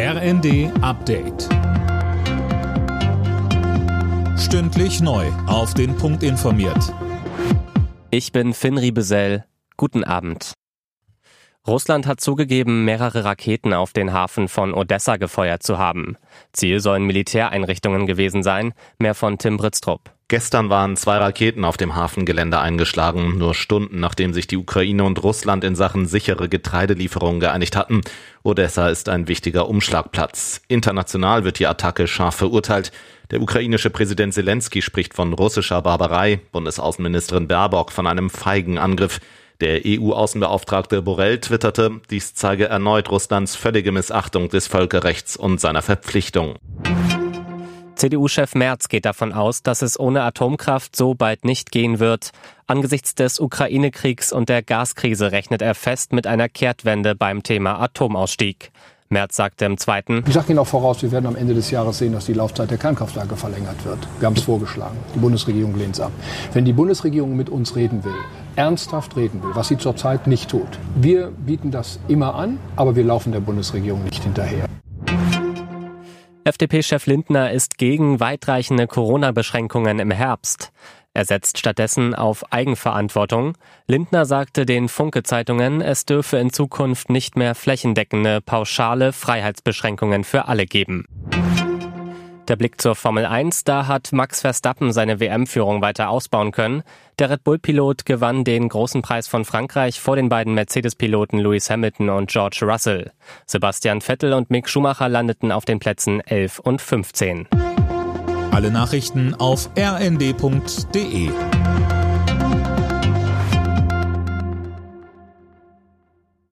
RND Update. Stündlich neu. Auf den Punkt informiert. Ich bin Finn Riebesell. Guten Abend. Russland hat zugegeben, mehrere Raketen auf den Hafen von Odessa gefeuert zu haben. Ziel sollen Militäreinrichtungen gewesen sein. Mehr von Tim Britztrup. Gestern waren zwei Raketen auf dem Hafengelände eingeschlagen, nur Stunden nachdem sich die Ukraine und Russland in Sachen sichere Getreidelieferungen geeinigt hatten. Odessa ist ein wichtiger Umschlagplatz. International wird die Attacke scharf verurteilt. Der ukrainische Präsident Zelensky spricht von russischer Barbarei, Bundesaußenministerin Baerbock von einem feigen Angriff. Der EU-Außenbeauftragte Borrell twitterte, dies zeige erneut Russlands völlige Missachtung des Völkerrechts und seiner Verpflichtung. CDU-Chef Merz geht davon aus, dass es ohne Atomkraft so bald nicht gehen wird. Angesichts des Ukraine-Kriegs und der Gaskrise rechnet er fest mit einer Kehrtwende beim Thema Atomausstieg. Merz sagte im zweiten. Ich sage Ihnen auch voraus, wir werden am Ende des Jahres sehen, dass die Laufzeit der Kernkraftwerke verlängert wird. Wir haben es vorgeschlagen. Die Bundesregierung lehnt es ab. Wenn die Bundesregierung mit uns reden will, ernsthaft reden will, was sie zurzeit nicht tut, wir bieten das immer an, aber wir laufen der Bundesregierung nicht hinterher. FDP-Chef Lindner ist gegen weitreichende Corona-Beschränkungen im Herbst. Er setzt stattdessen auf Eigenverantwortung. Lindner sagte den Funke-Zeitungen, es dürfe in Zukunft nicht mehr flächendeckende, pauschale Freiheitsbeschränkungen für alle geben. Der Blick zur Formel 1, da hat Max Verstappen seine WM-Führung weiter ausbauen können. Der Red Bull-Pilot gewann den großen Preis von Frankreich vor den beiden Mercedes-Piloten Lewis Hamilton und George Russell. Sebastian Vettel und Mick Schumacher landeten auf den Plätzen 11 und 15. Alle Nachrichten auf rnd.de